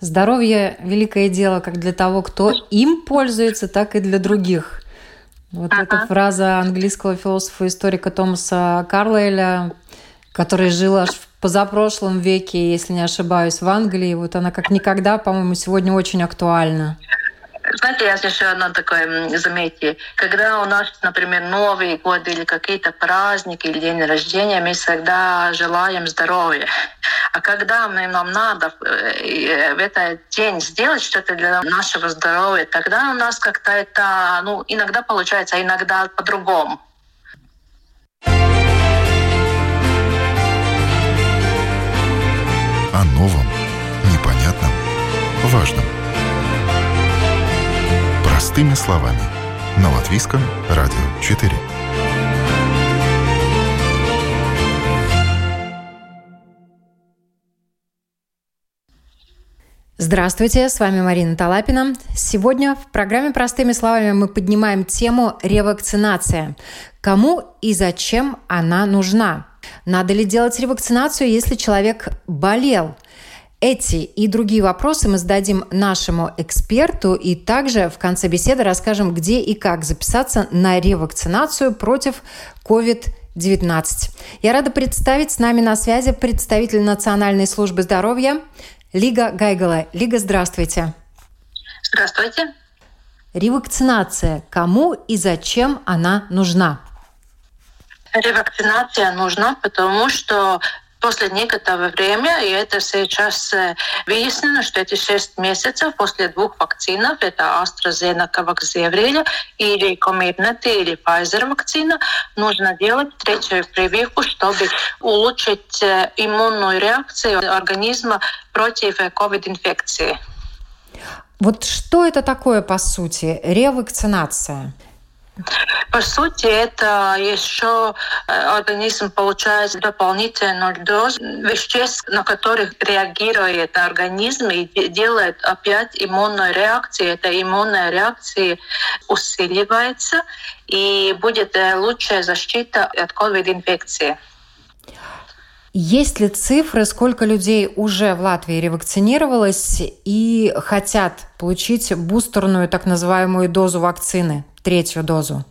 Здоровье – великое дело как для того, кто им пользуется, так и для других. Вот ага. эта фраза английского философа-историка Томаса Карлейля, который жил аж в позапрошлом веке, если не ошибаюсь, в Англии, вот она как никогда, по-моему, сегодня очень актуальна. Знаете, я еще одно такое заметьте. Когда у нас, например, Новый год или какие-то праздники или день рождения, мы всегда желаем здоровья. А когда мы, нам надо э, в этот день сделать что-то для нашего здоровья, тогда у нас как-то это, ну, иногда получается, а иногда по-другому. О новом, непонятном, важном. Простыми словами. На Латвийском радио 4. Здравствуйте, с вами Марина Талапина. Сегодня в программе «Простыми словами» мы поднимаем тему ревакцинация. Кому и зачем она нужна? Надо ли делать ревакцинацию, если человек болел? Эти и другие вопросы мы зададим нашему эксперту и также в конце беседы расскажем, где и как записаться на ревакцинацию против COVID-19. Я рада представить с нами на связи представитель Национальной службы здоровья Лига Гайгала. Лига, здравствуйте. Здравствуйте. Ревакцинация. Кому и зачем она нужна? Ревакцинация нужна, потому что после некоторого времени, и это сейчас э, выяснено, что эти шесть месяцев после двух вакцинов, это AstraZeneca вакцина или Comirnaty или Pfizer вакцина, нужно делать третью прививку, чтобы улучшить э, иммунную реакцию организма против COVID-инфекции. Вот что это такое, по сути, ревакцинация? По сути, это еще э, организм получает дополнительную дозу веществ, на которых реагирует организм и делает опять иммунную реакцию. Эта иммунная реакция усиливается и будет э, лучшая защита от COVID-инфекции. Есть ли цифры, сколько людей уже в Латвии ревакцинировалось и хотят получить бустерную так называемую дозу вакцины, третью дозу?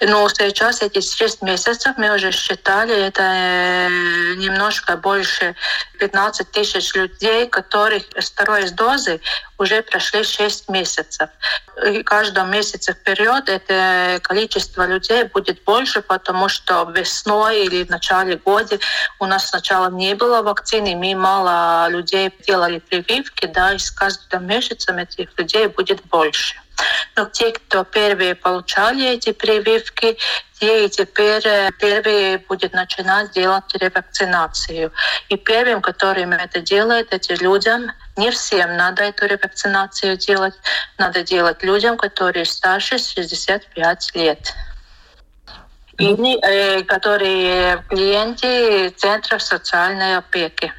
Ну, сейчас эти шесть месяцев мы уже считали, это э, немножко больше 15 тысяч людей, которых второй дозы уже прошли 6 месяцев. И каждом месяце вперед это количество людей будет больше, потому что весной или в начале года у нас сначала не было вакцины, мы мало людей делали прививки, да, и с каждым месяцем этих людей будет больше. Но те, кто первые получали эти прививки, те и теперь э, первые будет начинать делать ревакцинацию. И первым, которым это делает, эти людям, не всем надо эту ревакцинацию делать, надо делать людям, которые старше 65 лет или э, которые клиенты центров социальной опеки.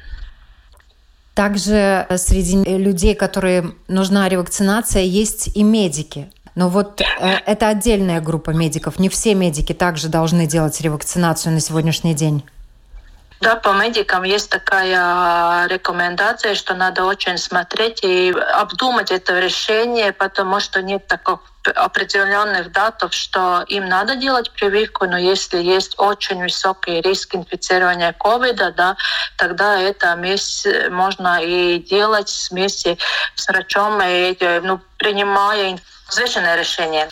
Также среди людей, которые нужна ревакцинация, есть и медики. Но вот э, это отдельная группа медиков. Не все медики также должны делать ревакцинацию на сегодняшний день. Да, по медикам есть такая рекомендация, что надо очень смотреть и обдумать это решение, потому что нет таких определенных датов, что им надо делать прививку, но если есть очень высокий риск инфицирования ковида, да, тогда это вместе, можно и делать вместе с врачом, и, ну, принимая взвешенное решение.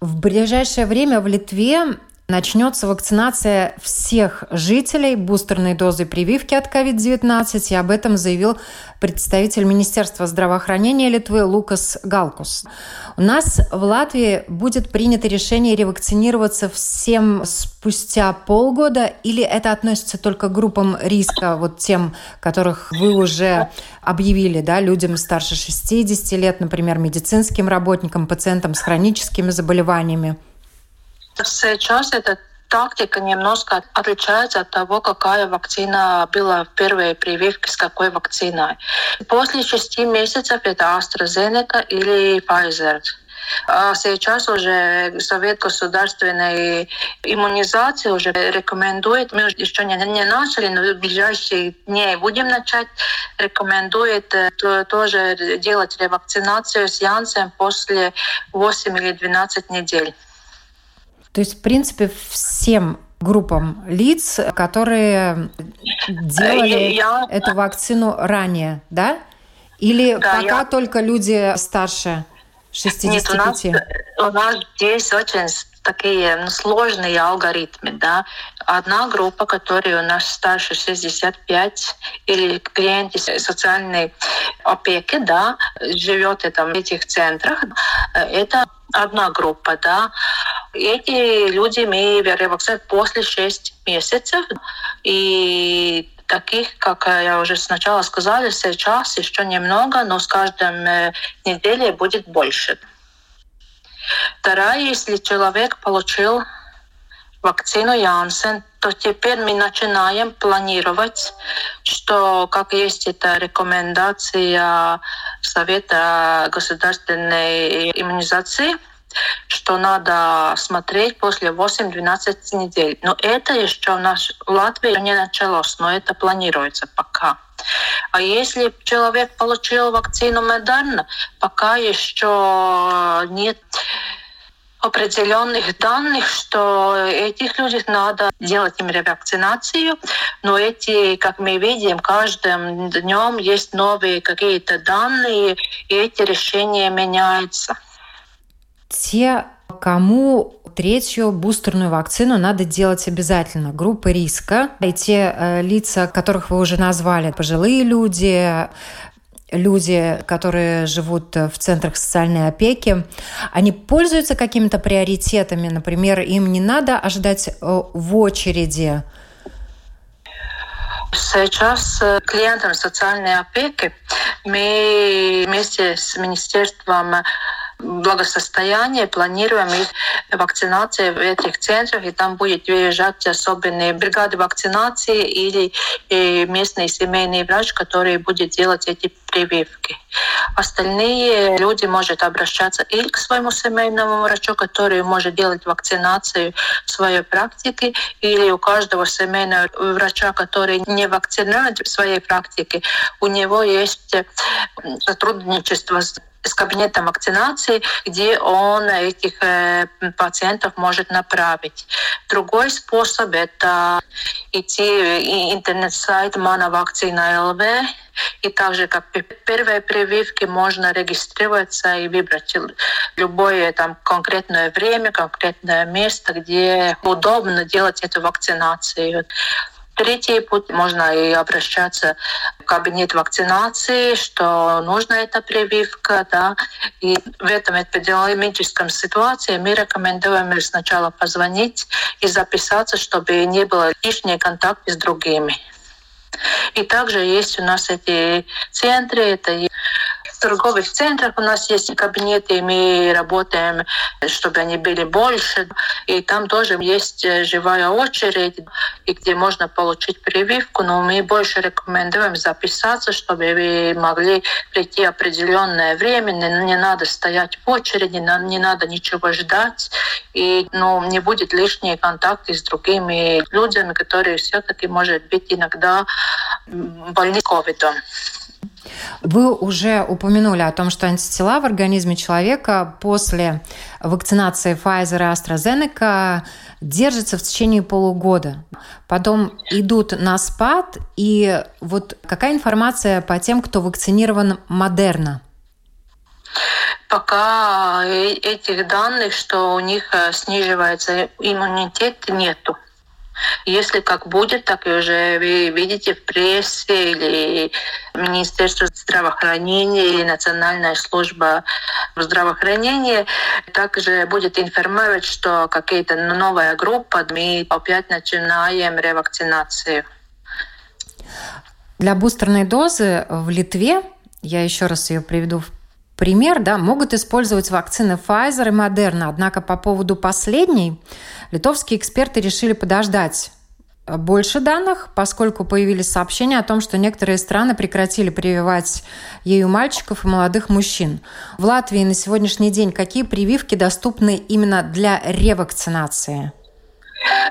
В ближайшее время в Литве Начнется вакцинация всех жителей бустерной дозой прививки от COVID-19, и об этом заявил представитель Министерства здравоохранения Литвы Лукас Галкус. У нас в Латвии будет принято решение ревакцинироваться всем спустя полгода, или это относится только к группам риска, вот тем, которых вы уже объявили, да, людям старше 60 лет, например, медицинским работникам, пациентам с хроническими заболеваниями? Сейчас эта тактика немножко отличается от того, какая вакцина была в первой прививке с какой вакциной. После шести месяцев это AstraZeneca или Pfizer. Сейчас уже Совет государственной иммунизации уже рекомендует, мы еще не, не начали, но в ближайшие дни будем начать, рекомендует то, тоже делать ревакцинацию с Янсен после 8 или 12 недель. То есть, в принципе, всем группам лиц, которые делали я... эту вакцину ранее, да? Или да, пока я... только люди старше 65? Нет, у нас, у нас здесь очень такие ну, сложные алгоритмы. Да? Одна группа, которая у нас старше 65 или клиенты социальной опеки, да, живет в этих центрах, это одна группа, да. Эти люди мы вакцинировали после 6 месяцев. И таких, как я уже сначала сказала, сейчас еще немного, но с каждым неделей будет больше. Вторая, если человек получил вакцину Янсен, то теперь мы начинаем планировать, что как есть эта рекомендация Совета государственной иммунизации, что надо смотреть после 8-12 недель. Но это еще у нас в Латвии не началось, но это планируется пока. А если человек получил вакцину Модерна, пока еще нет определенных данных, что этих людей надо делать им ревакцинацию, но эти, как мы видим, каждым днем есть новые какие-то данные, и эти решения меняются. Те, кому третью бустерную вакцину надо делать обязательно. Группы риска. И те э, лица, которых вы уже назвали, пожилые люди, люди, которые живут в центрах социальной опеки, они пользуются какими-то приоритетами, например, им не надо ожидать э, в очереди. Сейчас э, клиентам социальной опеки мы вместе с Министерством благосостояния, планируем их вакцинации в этих центрах, и там будет выезжать особенные бригады вакцинации или э, местный семейный врач, который будет делать эти прививки. Остальные люди могут обращаться или к своему семейному врачу, который может делать вакцинацию в своей практике, или у каждого семейного врача, который не вакцинирует в своей практике, у него есть сотрудничество с с кабинетом вакцинации, где он этих э, пациентов может направить. Другой способ – это идти интернет-сайт «Мана ЛВ», и также как первые прививки можно регистрироваться и выбрать любое там конкретное время, конкретное место, где удобно делать эту вакцинацию. Третий путь можно и обращаться в кабинет вакцинации, что нужна эта прививка, да. И в этом эпидемиологическом ситуации мы рекомендуем сначала позвонить и записаться, чтобы не было лишнего контакта с другими. И также есть у нас эти центры, это в торговых центрах у нас есть кабинеты, и мы работаем, чтобы они были больше. И там тоже есть э, живая очередь, и где можно получить прививку, но мы больше рекомендуем записаться, чтобы вы могли прийти определенное время, не, не надо стоять в очереди, не надо ничего ждать, и ну, не будет лишние контакты с другими людьми, которые все-таки, может быть, иногда больны ковидом. Вы уже упомянули о том, что антитела в организме человека после вакцинации Pfizer и AstraZeneca держатся в течение полугода. Потом идут на спад. И вот какая информация по тем, кто вакцинирован Модерна? Пока э, этих данных, что у них э, сниживается иммунитет, нету. Если как будет, так и уже вы видите в прессе или Министерство здравоохранения или Национальная служба здравоохранения также будет информировать, что какая-то новая группа, мы опять начинаем ревакцинацию. Для бустерной дозы в Литве, я еще раз ее приведу в пример, да, могут использовать вакцины Pfizer и Moderna. Однако по поводу последней литовские эксперты решили подождать больше данных, поскольку появились сообщения о том, что некоторые страны прекратили прививать ею мальчиков и молодых мужчин. В Латвии на сегодняшний день какие прививки доступны именно для ревакцинации?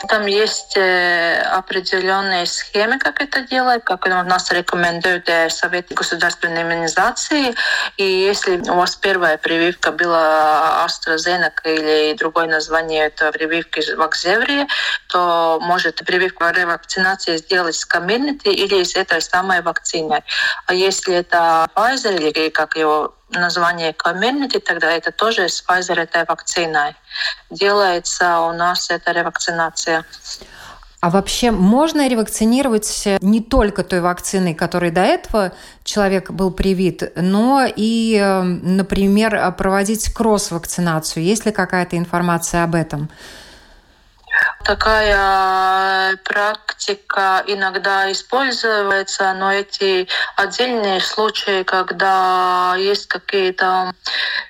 Там есть э, определенные схемы, как это делать, как у нас рекомендуют э, Совет государственной иммунизации. И если у вас первая прививка была AstraZeneca или другое название это прививки Вакзеврии, то может прививку ревакцинации сделать с Community или с этой самой вакциной. А если это Pfizer или как его название community, тогда это тоже с Pfizer этой вакциной. Делается у нас эта ревакцинация. А вообще можно ревакцинировать не только той вакциной, которой до этого человек был привит, но и, э, например, проводить кросс-вакцинацию? Есть ли какая-то информация об этом? Такая практика иногда используется, но эти отдельные случаи, когда есть какие-то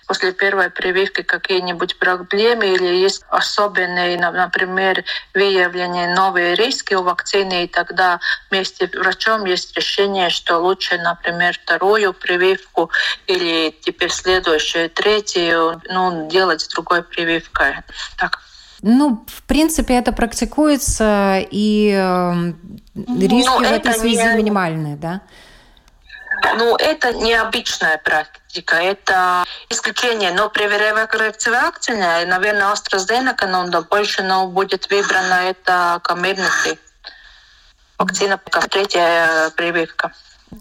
после первой прививки какие-нибудь проблемы или есть особенные, например, выявленные новые риски у вакцины, и тогда вместе с врачом есть решение, что лучше, например, вторую прививку или теперь следующую, третью, ну, делать с другой прививкой. Так. Ну, в принципе, это практикуется, и э, риски ну, в этой связи не... минимальные, да? Ну, это необычная практика, это исключение. Но при вакцине, наверное, AstraZeneca, но больше но будет выбрана это Comirnaty. Вакцина, как третья прививка.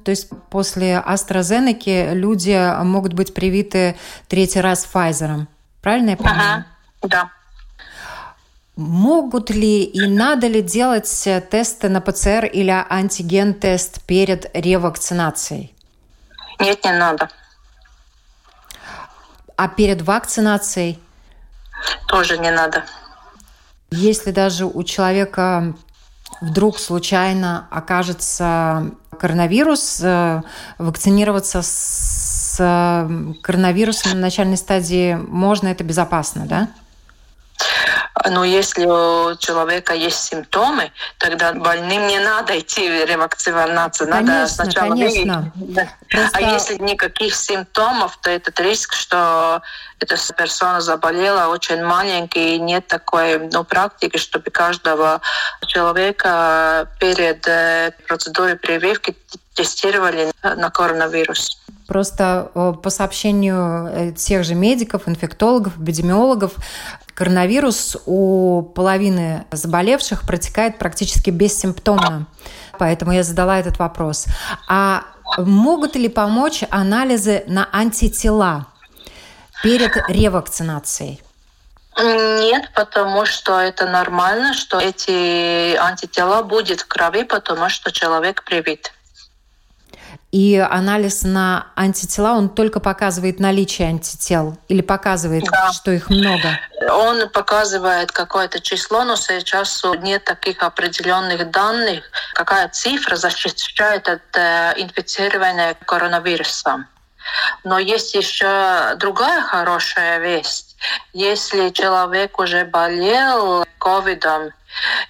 То есть после AstraZeneca люди могут быть привиты третий раз Pfizer. Правильно я понимаю? Ага, да. Могут ли и надо ли делать э, тесты на ПЦР или антиген-тест перед ревакцинацией? Нет, не надо. А перед вакцинацией? Тоже не надо. Если даже у человека вдруг случайно окажется коронавирус, э, вакцинироваться с э, коронавирусом на начальной стадии можно, это безопасно, да? Но если у человека есть симптомы, тогда больным не надо идти ревакцинацию. Надо конечно, сначала конечно. Да. Просто... А если никаких симптомов, то этот риск, что эта персона заболела, очень маленький, и нет такой ну, практики, чтобы каждого человека перед э, процедурой прививки тестировали на коронавирус. Просто э, по сообщению э, тех же медиков, инфектологов, эпидемиологов, коронавирус у половины заболевших протекает практически бессимптомно. Поэтому я задала этот вопрос. А могут ли помочь анализы на антитела перед ревакцинацией? Нет, потому что это нормально, что эти антитела будут в крови, потому что человек привит. И анализ на антитела, он только показывает наличие антител или показывает, да. что их много? Он показывает какое-то число, но сейчас нет таких определенных данных, какая цифра защищает от э, инфицирования коронавирусом. Но есть еще другая хорошая весть. Если человек уже болел ковидом,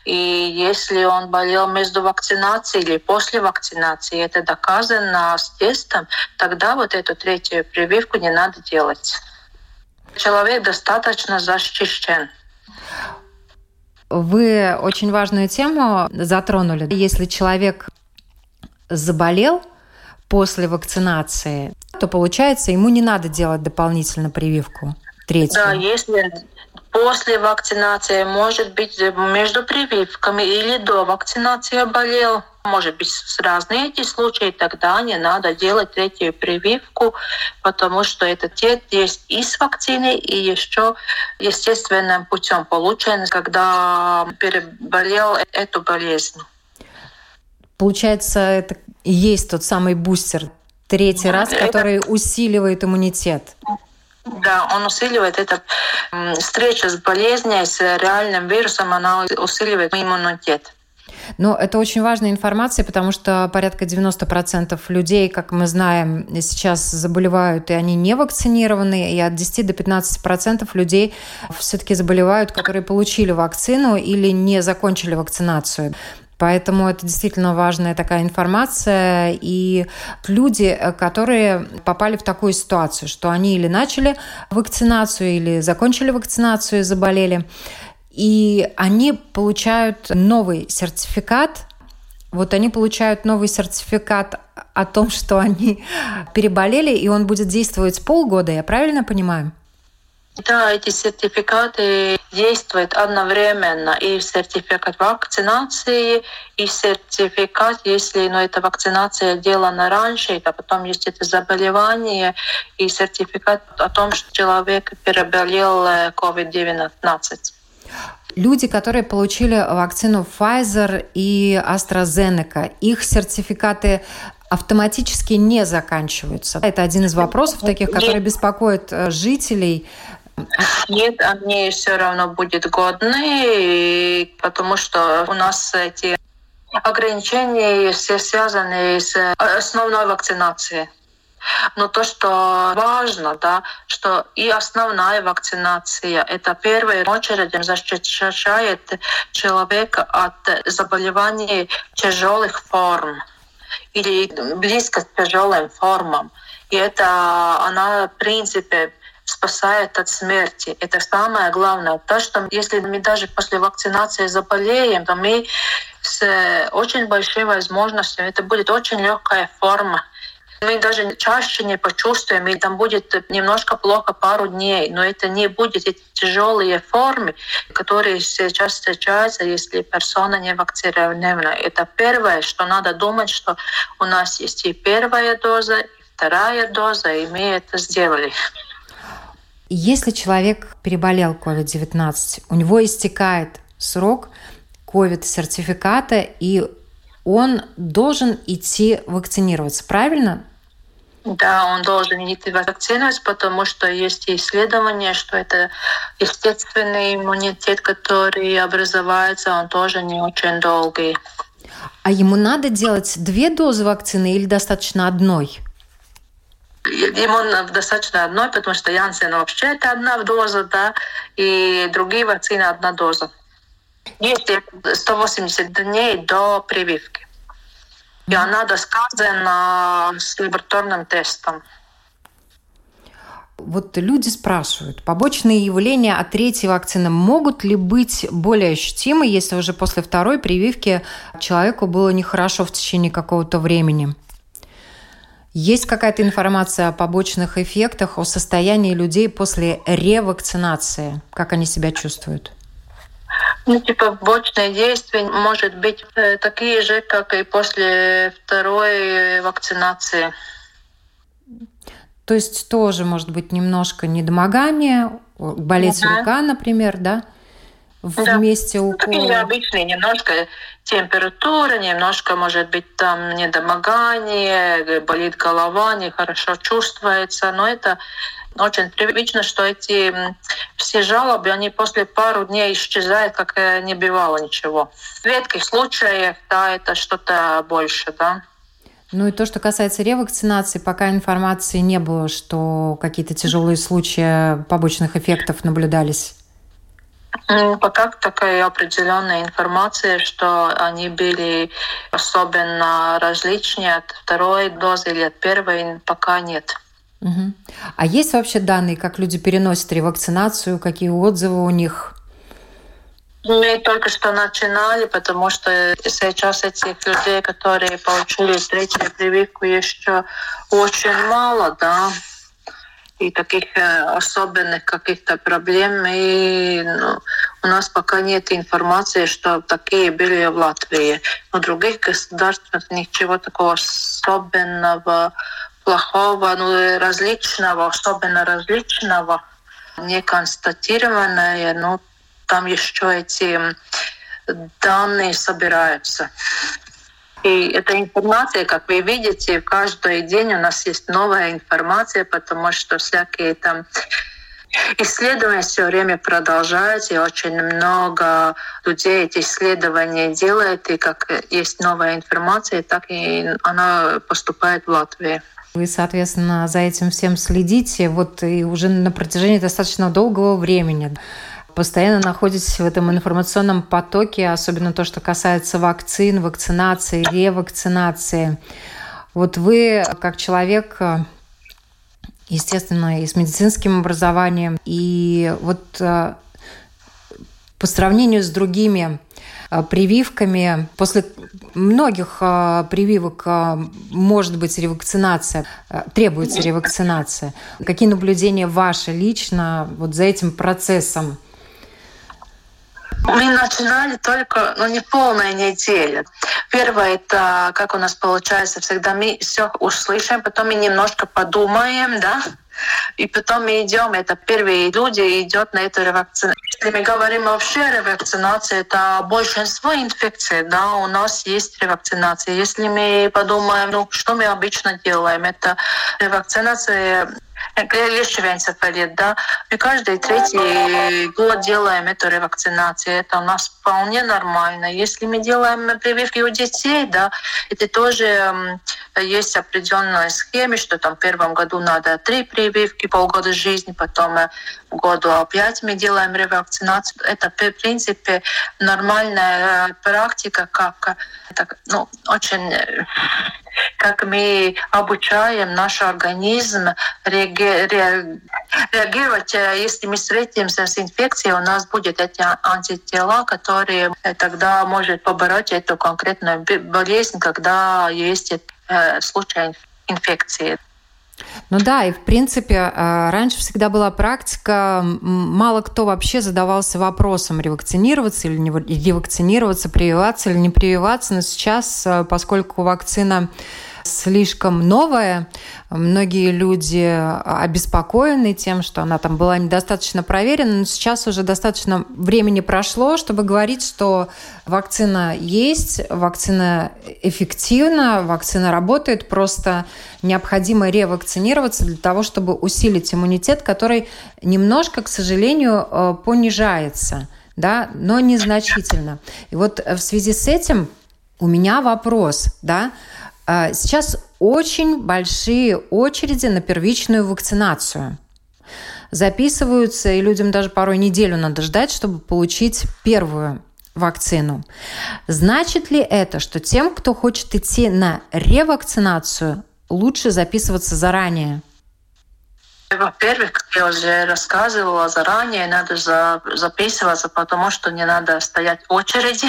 и если он болел между вакцинацией или после вакцинации, это доказано с тестом, тогда вот эту третью прививку не надо делать. Человек достаточно защищен. Вы очень важную тему затронули. Если человек заболел после вакцинации, то получается, ему не надо делать дополнительно прививку третью. Да, если после вакцинации, может быть, между прививками или до вакцинации болел. Может быть, с разные эти случаи, тогда не надо делать третью прививку, потому что этот тест есть и с вакциной, и еще естественным путем получен, когда переболел эту болезнь. Получается, это и есть тот самый бустер, третий раз, который усиливает иммунитет. Да, он усиливает это. Встреча с болезнью, с реальным вирусом, она усиливает иммунитет. Но это очень важная информация, потому что порядка 90% людей, как мы знаем, сейчас заболевают, и они не вакцинированы, и от 10 до 15% людей все-таки заболевают, которые получили вакцину или не закончили вакцинацию. Поэтому это действительно важная такая информация. И люди, которые попали в такую ситуацию, что они или начали вакцинацию, или закончили вакцинацию и заболели, и они получают новый сертификат вот они получают новый сертификат о том, что они переболели, и он будет действовать полгода, я правильно понимаю? Да, эти сертификаты действуют одновременно. И сертификат вакцинации, и сертификат, если ну, эта вакцинация сделана раньше, а потом есть это заболевание, и сертификат о том, что человек переболел COVID-19. Э, Люди, которые получили вакцину Pfizer и AstraZeneca, их сертификаты автоматически не заканчиваются. Это один из вопросов таких, которые беспокоят э, жителей нет, они все равно будут годны, потому что у нас эти ограничения все связаны с основной вакцинацией. Но то, что важно, да, что и основная вакцинация, это в первую очередь защищает человека от заболеваний тяжелых форм или близко к тяжелым формам. И это она, в принципе, спасает от смерти. Это самое главное. То, что если мы даже после вакцинации заболеем, то мы с очень большой возможностью, это будет очень легкая форма. Мы даже чаще не почувствуем, и там будет немножко плохо пару дней, но это не будет эти тяжелые формы, которые сейчас встречаются, если персона не вакцинирована. Это первое, что надо думать, что у нас есть и первая доза, и вторая доза, и мы это сделали. Если человек переболел COVID-19, у него истекает срок COVID-сертификата, и он должен идти вакцинироваться, правильно? Да, он должен идти вакцинироваться, потому что есть исследования, что это естественный иммунитет, который образуется, он тоже не очень долгий. А ему надо делать две дозы вакцины или достаточно одной? Ему достаточно одной, потому что Янсен вообще это одна доза, да, и другие вакцины одна доза. Есть 180 дней до прививки. И она доказана с лабораторным тестом. Вот люди спрашивают, побочные явления от третьей вакцины могут ли быть более ощутимы, если уже после второй прививки человеку было нехорошо в течение какого-то времени? Есть какая-то информация о побочных эффектах, о состоянии людей после ревакцинации? Как они себя чувствуют? Ну, типа, побочные действия может быть э, такие же, как и после второй вакцинации. То есть тоже может быть немножко недомогание, болеть угу. рука, например, да? Вместе да. укола? Такие обычные, немножко температура, немножко, может быть, там недомогание, болит голова, нехорошо чувствуется, но это очень привычно, что эти все жалобы, они после пару дней исчезают, как не бывало ничего. В редких случаях, да, это что-то больше, да. Ну и то, что касается ревакцинации, пока информации не было, что какие-то тяжелые случаи побочных эффектов наблюдались. Пока такая определенная информация, что они были особенно различные от второй дозы или от первой, пока нет. Угу. А есть вообще данные, как люди переносят ревакцинацию, какие отзывы у них? Мы только что начинали, потому что сейчас этих людей, которые получили третью прививку, еще очень мало, да и таких э, особенных каких-то проблем. И ну, у нас пока нет информации, что такие были в Латвии. В других государствах ничего такого особенного, плохого, ну, различного, особенно различного не констатированное. Ну, там еще эти данные собираются. И эта информация, как вы видите, каждый день у нас есть новая информация, потому что всякие там Исследования все время продолжаются, и очень много людей эти исследования делают, и как есть новая информация, так и она поступает в Латвию. Вы, соответственно, за этим всем следите, вот и уже на протяжении достаточно долгого времени. Постоянно находитесь в этом информационном потоке, особенно то, что касается вакцин, вакцинации, ревакцинации. Вот вы, как человек, естественно, и с медицинским образованием, и вот э, по сравнению с другими э, прививками. После многих э, прививок может быть ревакцинация, требуется ревакцинация. Какие наблюдения ваши лично вот за этим процессом? Мы начинали только, ну, не полная неделя. Первое, это как у нас получается, всегда мы все услышим, потом мы немножко подумаем, да, и потом мы идем, это первые люди идут на эту ревакцинацию. Если мы говорим вообще о ревакцинации, это большинство инфекций, да, у нас есть ревакцинация. Если мы подумаем, ну, что мы обычно делаем, это ревакцинация клещевый энцефалит, да, мы каждый третий год делаем эту ревакцинацию, это у нас вполне нормально. Если мы делаем прививки у детей, да, это тоже есть определенная схема, что там в первом году надо три прививки, полгода жизни, потом э, году опять мы делаем ревакцинацию. Это, в принципе, нормальная э, практика, как так, ну, очень как мы обучаем наш организм реагировать, э, если мы встретимся с инфекцией, у нас будет эти антитела, которые э, тогда может побороть эту конкретную болезнь, когда есть э, случай инфекции. Ну да, и в принципе раньше всегда была практика, мало кто вообще задавался вопросом, ревакцинироваться или не ревакцинироваться, прививаться или не прививаться, но сейчас, поскольку вакцина слишком новая. Многие люди обеспокоены тем, что она там была недостаточно проверена, но сейчас уже достаточно времени прошло, чтобы говорить, что вакцина есть, вакцина эффективна, вакцина работает, просто необходимо ревакцинироваться для того, чтобы усилить иммунитет, который немножко, к сожалению, э, понижается, да, но незначительно. И вот в связи с этим у меня вопрос, да, сейчас очень большие очереди на первичную вакцинацию. Записываются, и людям даже порой неделю надо ждать, чтобы получить первую вакцину. Значит ли это, что тем, кто хочет идти на ревакцинацию, лучше записываться заранее? Во-первых, как я уже рассказывала заранее, надо записываться, потому что не надо стоять в очереди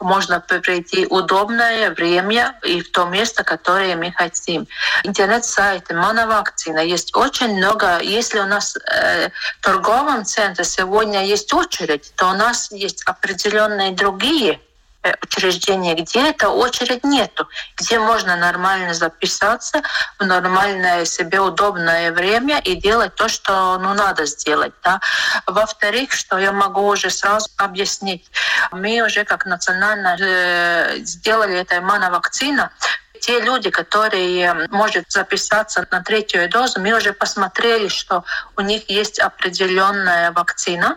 можно прийти удобное время и в то место, которое мы хотим. Интернет-сайт Моновакцина есть очень много. Если у нас э, в торговом центре сегодня есть очередь, то у нас есть определенные другие Э, учреждения, где эта очередь нету, где можно нормально записаться в нормальное себе удобное время и делать то, что ну, надо сделать. Да. Во-вторых, что я могу уже сразу объяснить, мы уже как национально э, сделали это моновакцина, те люди, которые может записаться на третью дозу, мы уже посмотрели, что у них есть определенная вакцина,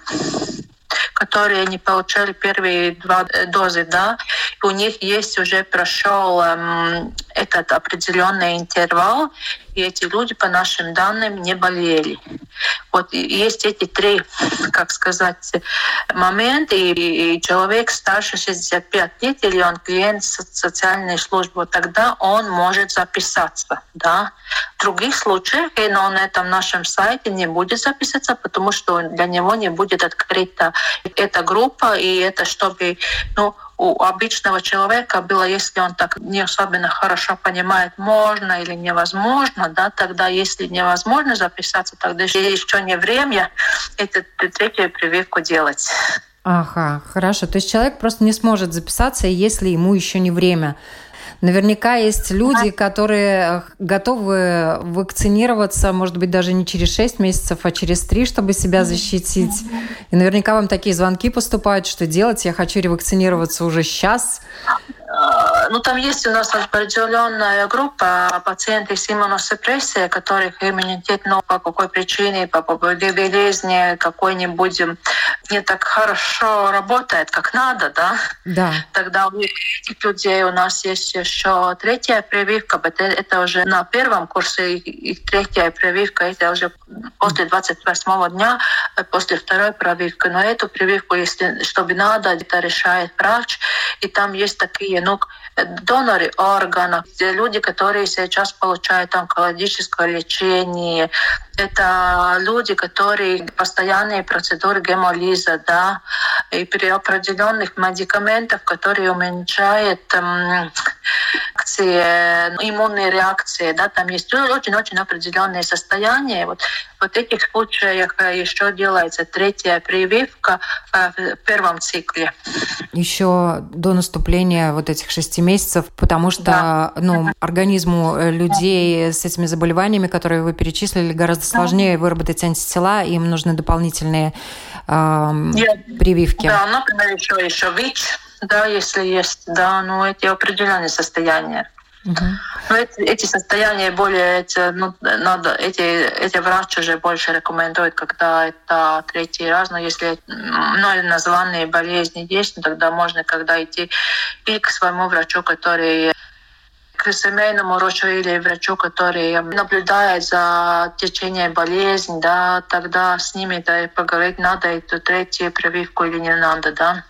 которые не получали первые два э, дозы, да, у них есть уже прошел эм, этот определенный интервал, и эти люди, по нашим данным, не болели. Вот есть эти три, как сказать, моменты, и человек старше 65 лет, или он клиент социальной службы, тогда он может записаться. Да? В других случаях, и на этом нашем сайте не будет записаться, потому что для него не будет открыта эта группа, и это чтобы ну, у обычного человека было, если он так не особенно хорошо понимает, можно или невозможно, да, тогда если невозможно записаться, тогда еще не время эту третью прививку делать. Ага, хорошо. То есть человек просто не сможет записаться, если ему еще не время. Наверняка есть люди, которые готовы вакцинироваться, может быть, даже не через 6 месяцев, а через 3, чтобы себя защитить. И наверняка вам такие звонки поступают, что делать, я хочу ревакцинироваться уже сейчас. Ну, там есть у нас определенная группа пациентов с иммуносупрессией, которых иммунитет, ну, по какой причине, по болезни какой-нибудь не так хорошо работает, как надо, да, да. тогда у этих людей у нас есть еще третья прививка, это, это уже на первом курсе, и третья прививка, это уже после 28 дня, э, после второй прививки. Но эту прививку, если чтобы надо, это решает врач, и там есть такие, ну, доноры органов, люди, которые сейчас получают онкологическое лечение, это люди, которые постоянные процедуры гемолиза, да, и при определенных медикаментах, которые уменьшают эм, реакции, иммунные реакции, да, там есть очень-очень определенные состояния. Вот, вот в этих случаях э, еще делается третья прививка э, в первом цикле. Еще до наступления вот этих шести месяцев, потому что да. ну, организму э, людей с этими заболеваниями, которые вы перечислили, гораздо сложнее выработать антитела, им нужны дополнительные э, прививки. Да, например, еще, еще ВИЧ, да, если есть, да, но эти определенные состояния. Угу. Но эти, эти состояния более, эти, ну, надо, эти, эти врачи уже больше рекомендуют, когда это третий раз, но если ну, названные болезни есть, ну, тогда можно когда идти и к своему врачу, который к семейному врачу или врачу, который наблюдает за течением болезни, да, тогда с ними да, поговорить, надо эту третью прививку или не надо, да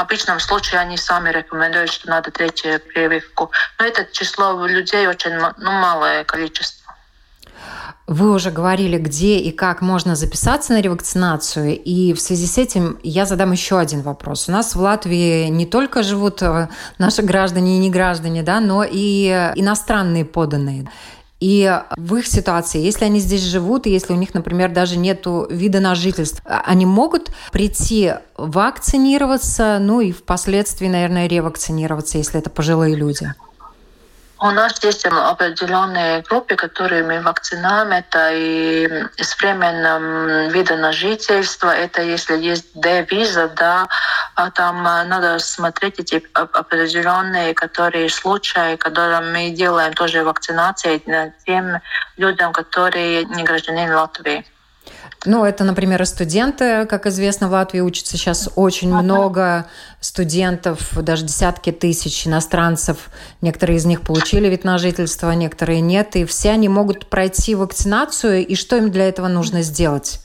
обычном случае они сами рекомендуют, что надо третью прививку. Но это число людей очень ну, малое количество. Вы уже говорили, где и как можно записаться на ревакцинацию, и в связи с этим я задам еще один вопрос. У нас в Латвии не только живут э, наши граждане и не граждане, да, но и иностранные поданные. И в их ситуации, если они здесь живут, и если у них, например, даже нет вида на жительство, а, они могут прийти вакцинироваться, ну и впоследствии, наверное, ревакцинироваться, если это пожилые люди. У нас есть определенные группы, которые мы вакцинаем. Это и с временным видом на жительство, это если есть D-виза, да, а там э, надо смотреть эти определенные которые случаи, которые мы делаем тоже вакцинации тем людям, которые не граждане Латвии. Ну, это, например, и студенты, как известно, в Латвии учатся сейчас очень много студентов, даже десятки тысяч иностранцев. Некоторые из них получили вид на жительство, некоторые нет. И все они могут пройти вакцинацию. И что им для этого нужно сделать?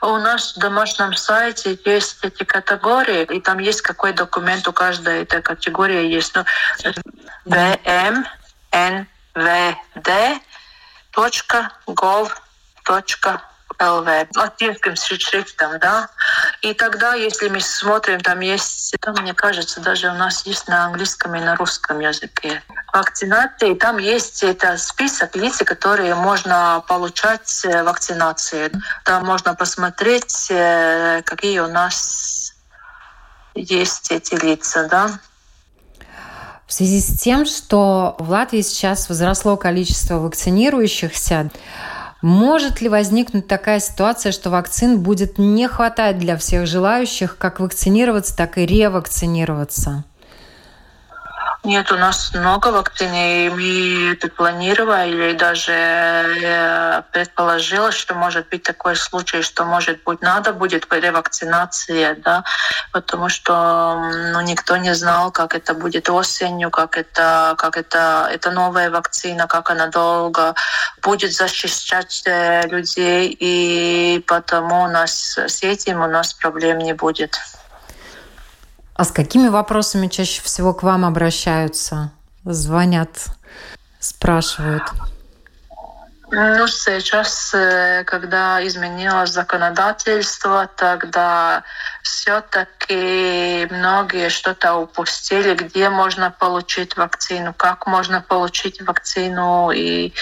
У нас в домашнем сайте есть эти категории, и там есть какой документ у каждой этой категории есть. Ну, vmnvd.gov lv латинским шрифтом, да. И тогда, если мы смотрим, там есть, там, мне кажется, даже у нас есть на английском и на русском языке вакцинации. Там есть это список лиц, которые можно получать э, вакцинации. Там можно посмотреть, э, какие у нас есть эти лица, да. В связи с тем, что в Латвии сейчас возросло количество вакцинирующихся, может ли возникнуть такая ситуация, что вакцин будет не хватать для всех желающих как вакцинироваться, так и ревакцинироваться? Нет, у нас много вакцин, и мы это планировали, и даже э, предположила, что может быть такой случай, что, может быть, надо будет ревакцинация, да, потому что ну, никто не знал, как это будет осенью, как это, как это, это новая вакцина, как она долго будет защищать э, людей, и потому у нас с этим у нас проблем не будет. А с какими вопросами чаще всего к вам обращаются? Звонят, спрашивают? Ну, сейчас, э, когда изменилось законодательство, тогда все-таки многие что-то упустили, где можно получить вакцину, как можно получить вакцину и,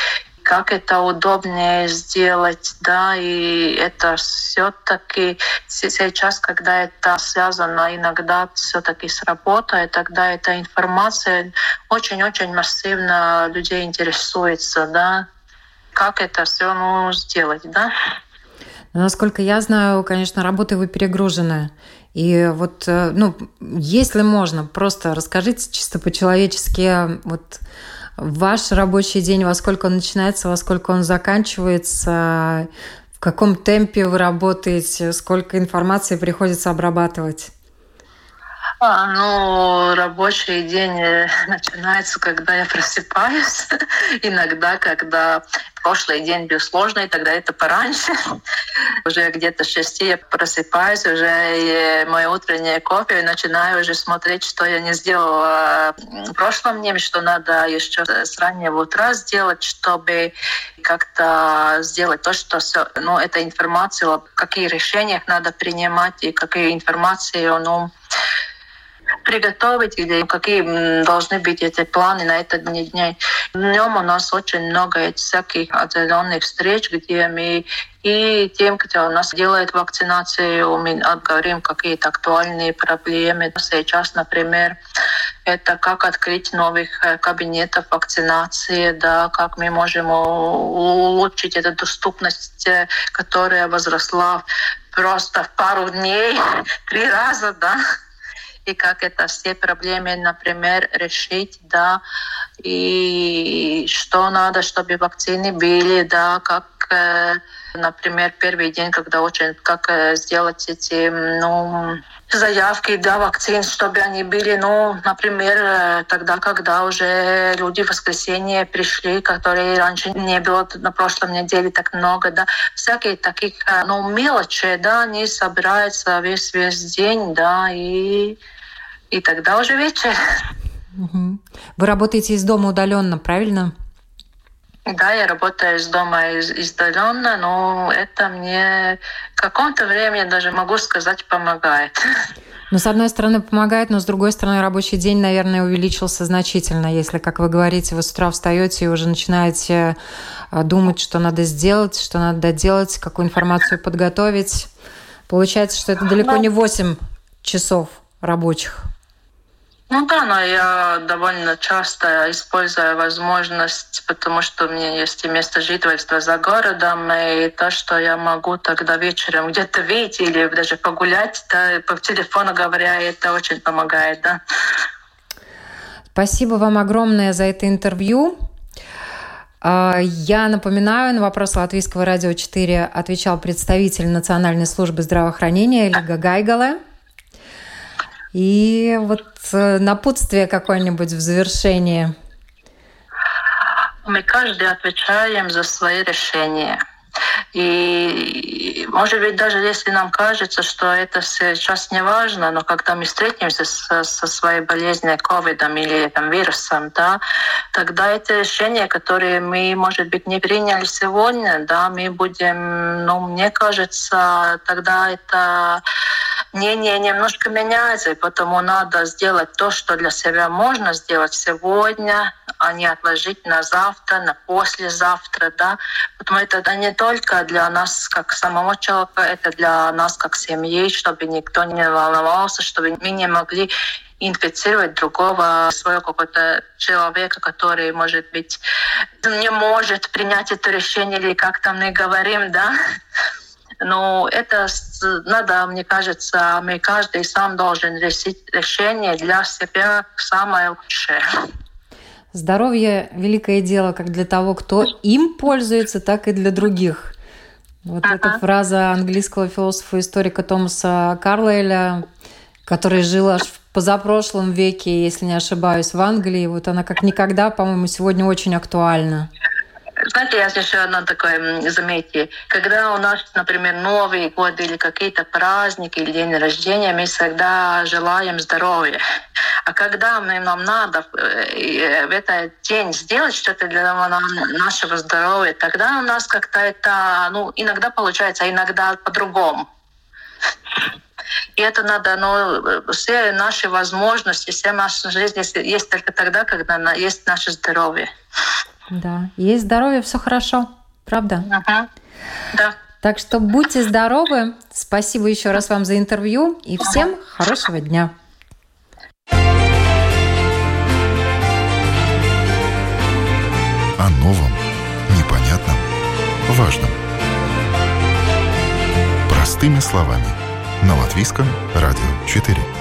как это удобнее сделать, да, и это все-таки сейчас, когда это связано иногда все-таки с работой, тогда эта информация очень-очень массивно людей интересуется, да, как это все ну, сделать, да. Насколько я знаю, конечно, работы вы перегружены. И вот, э, ну, если можно, просто расскажите чисто по-человечески, вот ваш рабочий день, во сколько он начинается, во сколько он заканчивается, В каком темпе вы работаете? Сколько информации приходится обрабатывать? А, ну, рабочий день э, начинается, когда я просыпаюсь. Иногда, когда прошлый день был сложный, тогда это пораньше. уже где-то с я просыпаюсь, уже мой утренний кофе, и начинаю уже смотреть, что я не сделала в прошлом дне, что надо еще с раннего утра сделать, чтобы как-то сделать то, что ну, эта информация, какие решения надо принимать и какие информации ну, приготовить или какие должны быть эти планы на этот день. Днем у нас очень много всяких отдаленных встреч, где мы и тем, кто у нас делает вакцинацию, мы говорим какие-то актуальные проблемы. Сейчас, например, это как открыть новых э, кабинетов вакцинации, да, как мы можем улучшить эту доступность, э, которая возросла просто в пару дней, три раза, да и как это все проблемы, например, решить, да, и что надо, чтобы вакцины были, да, как, э, например, первый день, когда очень, как э, сделать эти, ну, заявки для вакцин, чтобы они были, ну, например, э, тогда, когда уже люди в воскресенье пришли, которые раньше не было на прошлом неделе так много, да, всякие таких, ну, мелочи, да, они собираются весь весь день, да, и и тогда уже вечер. Вы работаете из дома удаленно, правильно? Да, я работаю из дома из, издаленно, но это мне в каком-то времени даже могу сказать помогает. Ну, с одной стороны, помогает, но с другой стороны, рабочий день, наверное, увеличился значительно. Если, как вы говорите, вы с утра встаете и уже начинаете а, думать, что надо сделать, что надо доделать, какую информацию подготовить. Получается, что это далеко ну, не 8 часов рабочих. Ну да, но я довольно часто использую возможность, потому что у меня есть и место жительства за городом, и то, что я могу тогда вечером где-то выйти или даже погулять, да, по телефону говоря, это очень помогает, да. Спасибо вам огромное за это интервью. А, я напоминаю, на вопрос Латвийского радио 4 отвечал представитель Национальной службы здравоохранения Лига Гайгала. И вот э, напутствие какое-нибудь в завершении. Мы каждый отвечаем за свои решения. И, может быть, даже если нам кажется, что это сейчас не важно, но когда мы встретимся со, со своей болезнью, ковидом или там, вирусом, да, тогда это решение, которое мы, может быть, не приняли сегодня, да, мы будем, ну, мне кажется, тогда это мнение немножко меняется, и потому надо сделать то, что для себя можно сделать сегодня, а не отложить на завтра, на послезавтра, да. Потому это не только для нас как самого человека, это для нас как семьи, чтобы никто не волновался, чтобы мы не могли инфицировать другого своего какого-то человека, который, может быть, не может принять это решение, или как там мы говорим, да, но это надо, мне кажется, мы каждый сам должен решить решение для себя самое лучшее. Здоровье – великое дело как для того, кто им пользуется, так и для других. Вот ага. эта фраза английского философа-историка Томаса Карлейля, который жил аж в позапрошлом веке, если не ошибаюсь, в Англии, вот она как никогда, по-моему, сегодня очень актуальна. Знаете, я еще одно такое заметьте. Когда у нас, например, Новый год или какие-то праздники или день рождения, мы всегда желаем здоровья. А когда мы, нам надо э, в этот день сделать что-то для нашего здоровья, тогда у нас как-то это, ну, иногда получается, а иногда по-другому. И это надо, но все наши возможности, вся наша жизнь есть только тогда, когда есть наше здоровье. Да, есть здоровье, все хорошо, правда? Ага. Да. Так что будьте здоровы. Спасибо еще раз вам за интервью и всем хорошего дня. О новом, непонятном, важном. Простыми словами. На Латвийском радио 4.